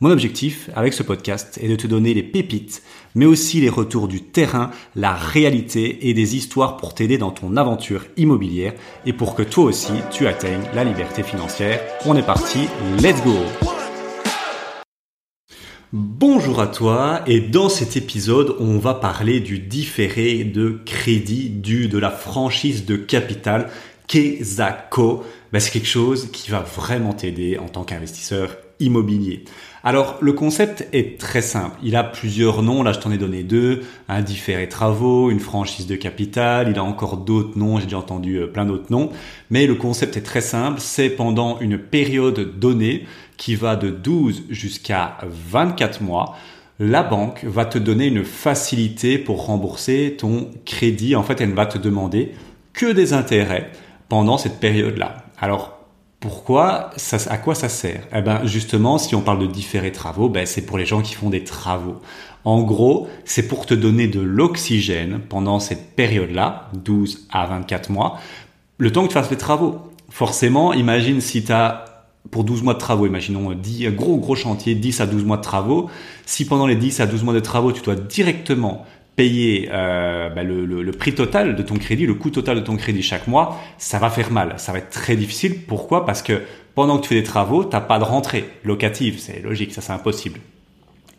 Mon objectif avec ce podcast est de te donner les pépites, mais aussi les retours du terrain, la réalité et des histoires pour t'aider dans ton aventure immobilière et pour que toi aussi tu atteignes la liberté financière. On est parti, let's go Bonjour à toi et dans cet épisode on va parler du différé de crédit dû de la franchise de capital Kezako. Ben, c'est quelque chose qui va vraiment t'aider en tant qu'investisseur immobilier. Alors le concept est très simple. Il a plusieurs noms. Là, je t'en ai donné deux. Un différé travaux, une franchise de capital. Il a encore d'autres noms. J'ai déjà entendu euh, plein d'autres noms. Mais le concept est très simple. C'est pendant une période donnée qui va de 12 jusqu'à 24 mois. La banque va te donner une facilité pour rembourser ton crédit. En fait, elle ne va te demander que des intérêts pendant cette période-là. Alors, pourquoi ça, À quoi ça sert? Eh ben justement, si on parle de différés travaux, ben c'est pour les gens qui font des travaux. En gros, c'est pour te donner de l'oxygène pendant cette période-là, 12 à 24 mois, le temps que tu fasses les travaux. Forcément, imagine si tu as pour 12 mois de travaux, imaginons 10 gros gros chantier, 10 à 12 mois de travaux, si pendant les 10 à 12 mois de travaux, tu dois directement payer euh, bah, le, prix total de ton crédit, le coût total de ton crédit chaque mois, ça va faire mal. Ça va être très difficile. Pourquoi? Parce que pendant que tu fais des travaux, t'as pas de rentrée locative. C'est logique, ça c'est impossible.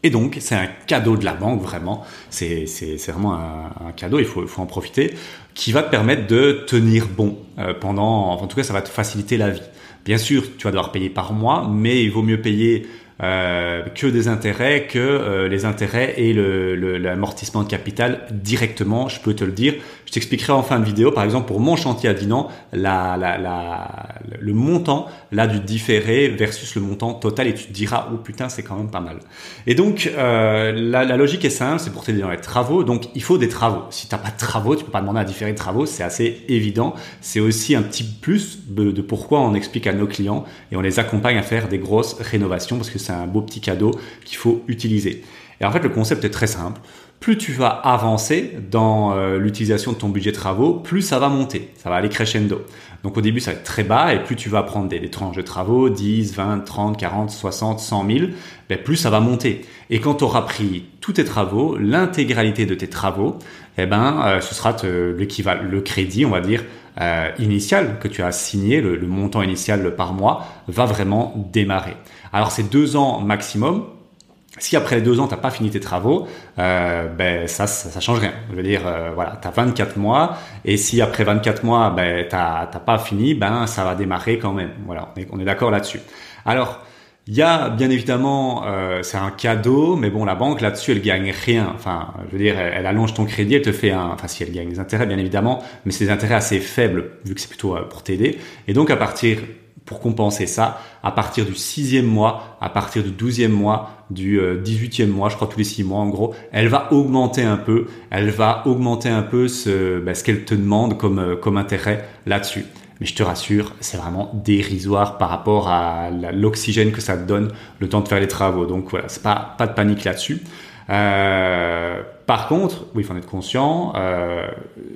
Et donc, c'est un cadeau de la banque, vraiment. C'est, vraiment un, cadeau, il faut, faut en profiter, qui va te permettre de tenir bon euh, pendant... En tout cas, ça va te faciliter la vie. Bien sûr, tu vas devoir payer par mois, mais il vaut mieux payer euh, que des intérêts, que euh, les intérêts et l'amortissement le, de capital directement, je peux te le dire. Je t'expliquerai en fin de vidéo, par exemple pour mon chantier à Dinan, la, la, le montant là du différé versus le montant total et tu te diras oh putain c'est quand même pas mal. Et donc euh, la, la, logique est simple, c'est pour t'aider dans les travaux, donc il faut des travaux. Si t'as pas de travaux, tu peux pas demander à différer de travaux, c'est assez évident. C'est aussi un petit plus de, de pourquoi on explique à nos clients et on les accompagne à faire des grosses rénovations parce que c'est un beau petit cadeau qu'il faut utiliser. Et en fait, le concept est très simple. Plus tu vas avancer dans euh, l'utilisation de ton budget de travaux, plus ça va monter, ça va aller crescendo. Donc au début, ça va être très bas et plus tu vas prendre des, tranches de travaux, 10, 20, 30, 40, 60, 100 000, ben plus ça va monter. Et quand tu auras pris tous tes travaux, l'intégralité de tes travaux, eh ben, euh, ce sera l'équivalent, le crédit, on va dire, euh, initial que tu as signé, le, le montant initial par mois, va vraiment démarrer. Alors c'est deux ans maximum. Si après les deux ans, t'as pas fini tes travaux, euh, ben ça, ça, change rien. Je veux dire, euh, voilà, t'as 24 mois, et si après 24 mois, ben t'as pas fini, ben ça va démarrer quand même. Voilà, on est, on est d'accord là-dessus. Alors, il y a bien évidemment, euh, c'est un cadeau, mais bon, la banque là-dessus, elle gagne rien. Enfin, je veux dire, elle, allonge ton crédit, elle te fait un, enfin si elle gagne des intérêts, bien évidemment, mais c'est des intérêts assez faibles vu que c'est plutôt euh, pour t'aider. Et donc à partir pour compenser ça, à partir du sixième mois, à partir du douzième mois, du euh, dix-huitième mois, je crois tous les six mois en gros, elle va augmenter un peu, elle va augmenter un peu ce, bah, ce qu'elle te demande comme, euh, comme intérêt là-dessus. Mais je te rassure, c'est vraiment dérisoire par rapport à l'oxygène que ça te donne le temps de faire les travaux. Donc voilà, c'est pas, pas de panique là-dessus. Euh, par contre, oui, il faut en être conscient, euh,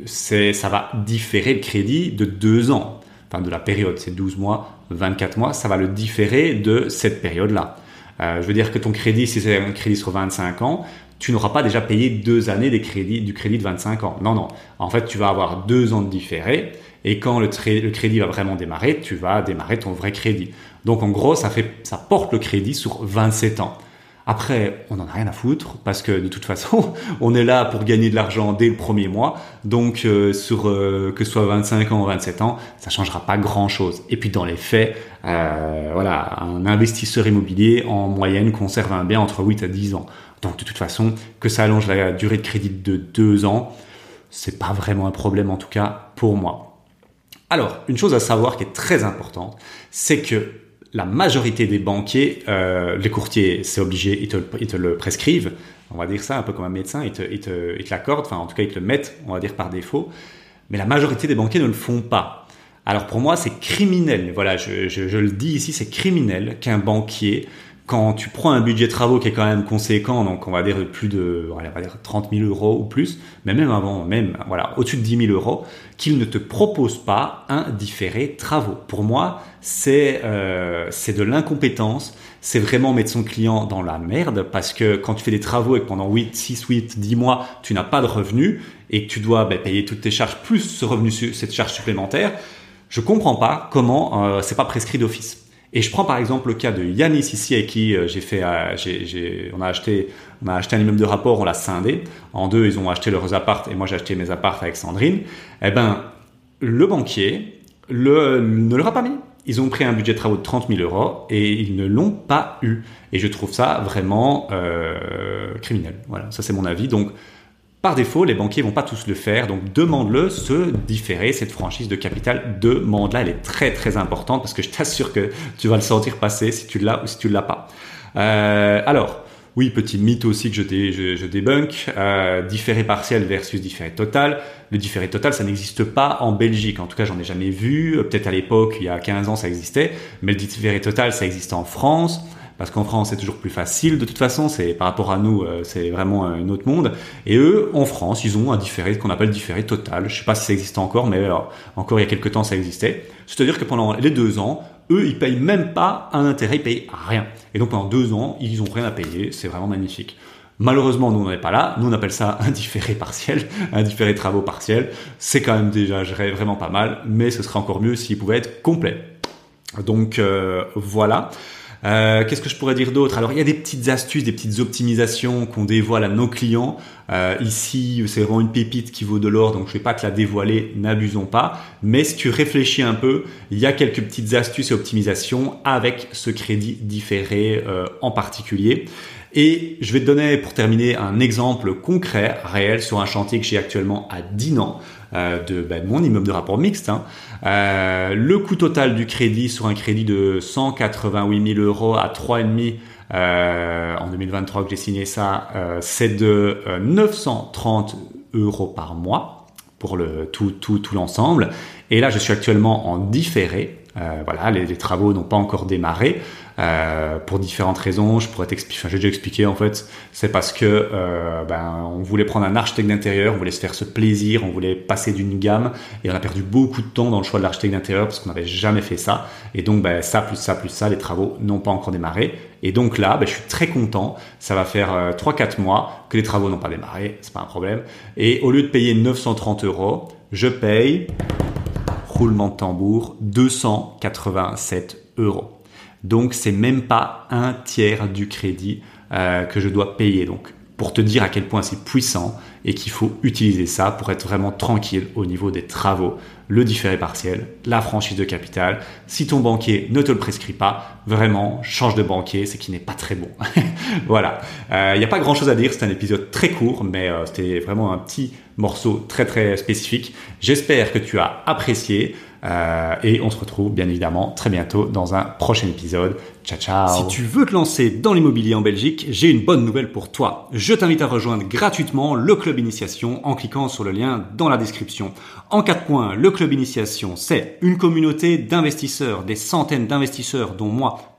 ça va différer le crédit de deux ans enfin de la période, c'est 12 mois, 24 mois, ça va le différer de cette période-là. Euh, je veux dire que ton crédit, si c'est un crédit sur 25 ans, tu n'auras pas déjà payé deux années des crédits, du crédit de 25 ans. Non, non. En fait, tu vas avoir deux ans de différé et quand le, crédit va vraiment démarrer, tu vas démarrer ton vrai crédit. Donc, en gros, ça porte le crédit sur 27 ans. Après, on n'en a rien à foutre parce que de toute façon, on est là pour gagner de l'argent dès le premier mois. Donc, euh, sur euh, que ce soit 25 ans ou 27 ans, ça changera pas grand-chose. Et puis, dans les faits, euh, voilà, un investisseur immobilier en moyenne conserve un bien entre 8 à 10 ans. Donc, de toute façon, que ça allonge la durée de crédit de 2 ans, c'est pas vraiment un problème en tout cas pour moi. Alors, une chose à savoir qui est très importante, c'est que la majorité des banquiers, euh, les courtiers, c'est obligé, ils te, le prescrivent. On va dire ça un peu comme un médecin, ils te, l'accordent, enfin en tout cas ils te le mettent, on va dire par défaut. mais la majorité des banquiers ne le font pas. Alors pour moi, c'est criminel. Voilà, je, le dis ici, c'est criminel qu'un banquier, quand tu prends un budget de travaux qui est quand même conséquent, donc on va dire plus de, on va dire 30 000 euros ou plus, mais même avant, même voilà, au-dessus de 10 000 euros, qu'il ne te propose pas un différé travaux. Pour moi, c'est euh, de l'incompétence. C'est vraiment mettre son client dans la merde parce que quand tu fais des travaux et que pendant 8, 6, 8, 10 mois, tu n'as pas de revenus et que tu dois ben, payer toutes tes charges plus ce revenu, cette charge supplémentaire, je comprends pas comment euh, c'est pas prescrit d'office. Et je prends par exemple le cas de Yanis ici avec qui euh, j'ai fait, euh, j'ai, on a acheté, on a acheté un immeuble de rapport, on l'a scindé en deux. Ils ont acheté leurs appartes et moi j'ai acheté mes appartes avec Sandrine. Eh ben, le banquier ne leur a pas mis. Ils ont pris un budget de travaux de 30 000 euros et ils ne l'ont pas eu. Et je trouve ça vraiment euh, criminel. Voilà, ça c'est mon avis. Donc par défaut, les banquiers vont pas tous le faire, donc demande-le, se différer. Cette franchise de capital, demande-la, elle est très très importante parce que je t'assure que tu vas le sentir passer si tu l'as ou si tu l'as pas. Euh, alors, oui, petit mythe aussi que je, je débunk, euh, différé partiel versus différé total. Le différé total, ça n'existe pas en Belgique, en tout cas j'en ai jamais vu, peut-être à l'époque, il y a 15 ans ça existait, mais le différé total, ça existe en France parce qu'en France c'est toujours plus facile. De toute façon, c'est par rapport à nous, euh, c'est vraiment un autre monde. Et eux, en France, ils ont un différé qu'on appelle différé total. Je sais pas si ça existe encore, mais encore il y a quelques temps ça existait. C'est-à-dire que pendant les deux ans, eux, ils payent même pas un intérêt, ils payent rien. Et donc pendant deux ans, ils ont rien à payer. C'est vraiment magnifique. Malheureusement, nous, on n'est pas là. Nous, on appelle ça un différé partiel, un différé travaux partiel. C'est quand même déjà vraiment pas mal, mais ce serait encore mieux s'il pouvait être complet. Donc euh, voilà. Euh, qu'est-ce que je pourrais dire d'autre? Alors il y a des petites astuces, des petites optimisations qu'on dévoile à nos clients. Euh, ici, c'est vraiment une pépite qui vaut de l'or, donc je vais pas te la dévoiler, n'abusons pas. Mais si tu réfléchis un peu, il y a quelques petites astuces et optimisations avec ce crédit différé euh, en particulier. Et je vais te donner pour terminer un exemple concret, réel, sur un chantier que j'ai actuellement à Dinan. Euh, de, ben, mon immeuble de rapport mixte. Hein. Euh, le coût total du crédit sur un crédit de 188 000 euros à 3,5 euh, en 2023 que j'ai signé ça, euh, c'est de 930 euros par mois pour le tout tout tout l'ensemble. Et là, je suis actuellement en différé. Voilà, les, travaux n'ont pas encore démarré. Euh, pour différentes raisons. Je pourrais t'expliquer, enfin, j'ai déjà expliqué en fait. C'est parce que euh, ben, on voulait prendre un architecte d'intérieur, on voulait se faire ce plaisir, on voulait passer d'une gamme et on a perdu beaucoup de temps dans le choix de l'architecte d'intérieur parce qu'on n'avait jamais fait ça. Et donc ben, ça plus ça plus ça, les travaux n'ont pas encore démarré. Et donc là, ben, je suis très content. Ça va faire euh, 3-4 mois que les travaux n'ont pas démarré, c'est pas un problème. Et au lieu de payer 930 euros, je paye roulement de tambour 287 euros. Donc c'est même pas un tiers du crédit euh, que je dois payer. Donc pour te dire à quel point c'est puissant et qu'il faut utiliser ça pour être vraiment tranquille au niveau des travaux, le différé partiel, la franchise de capital. Si ton banquier ne te le prescrit pas, vraiment change de banquier, c'est qu'il n'est pas très bon. voilà, il euh, n'y a pas grand chose à dire, c'est un épisode très court, mais euh, c'était vraiment un petit morceau très très spécifique. J'espère que tu as apprécié. Euh, et on se retrouve bien évidemment très bientôt dans un prochain épisode. Ciao ciao Si tu veux te lancer dans l'immobilier en Belgique, j'ai une bonne nouvelle pour toi. Je t'invite à rejoindre gratuitement le initiation en cliquant sur le lien dans la description. En quatre points, le club initiation, c'est une communauté d'investisseurs, des centaines d'investisseurs dont moi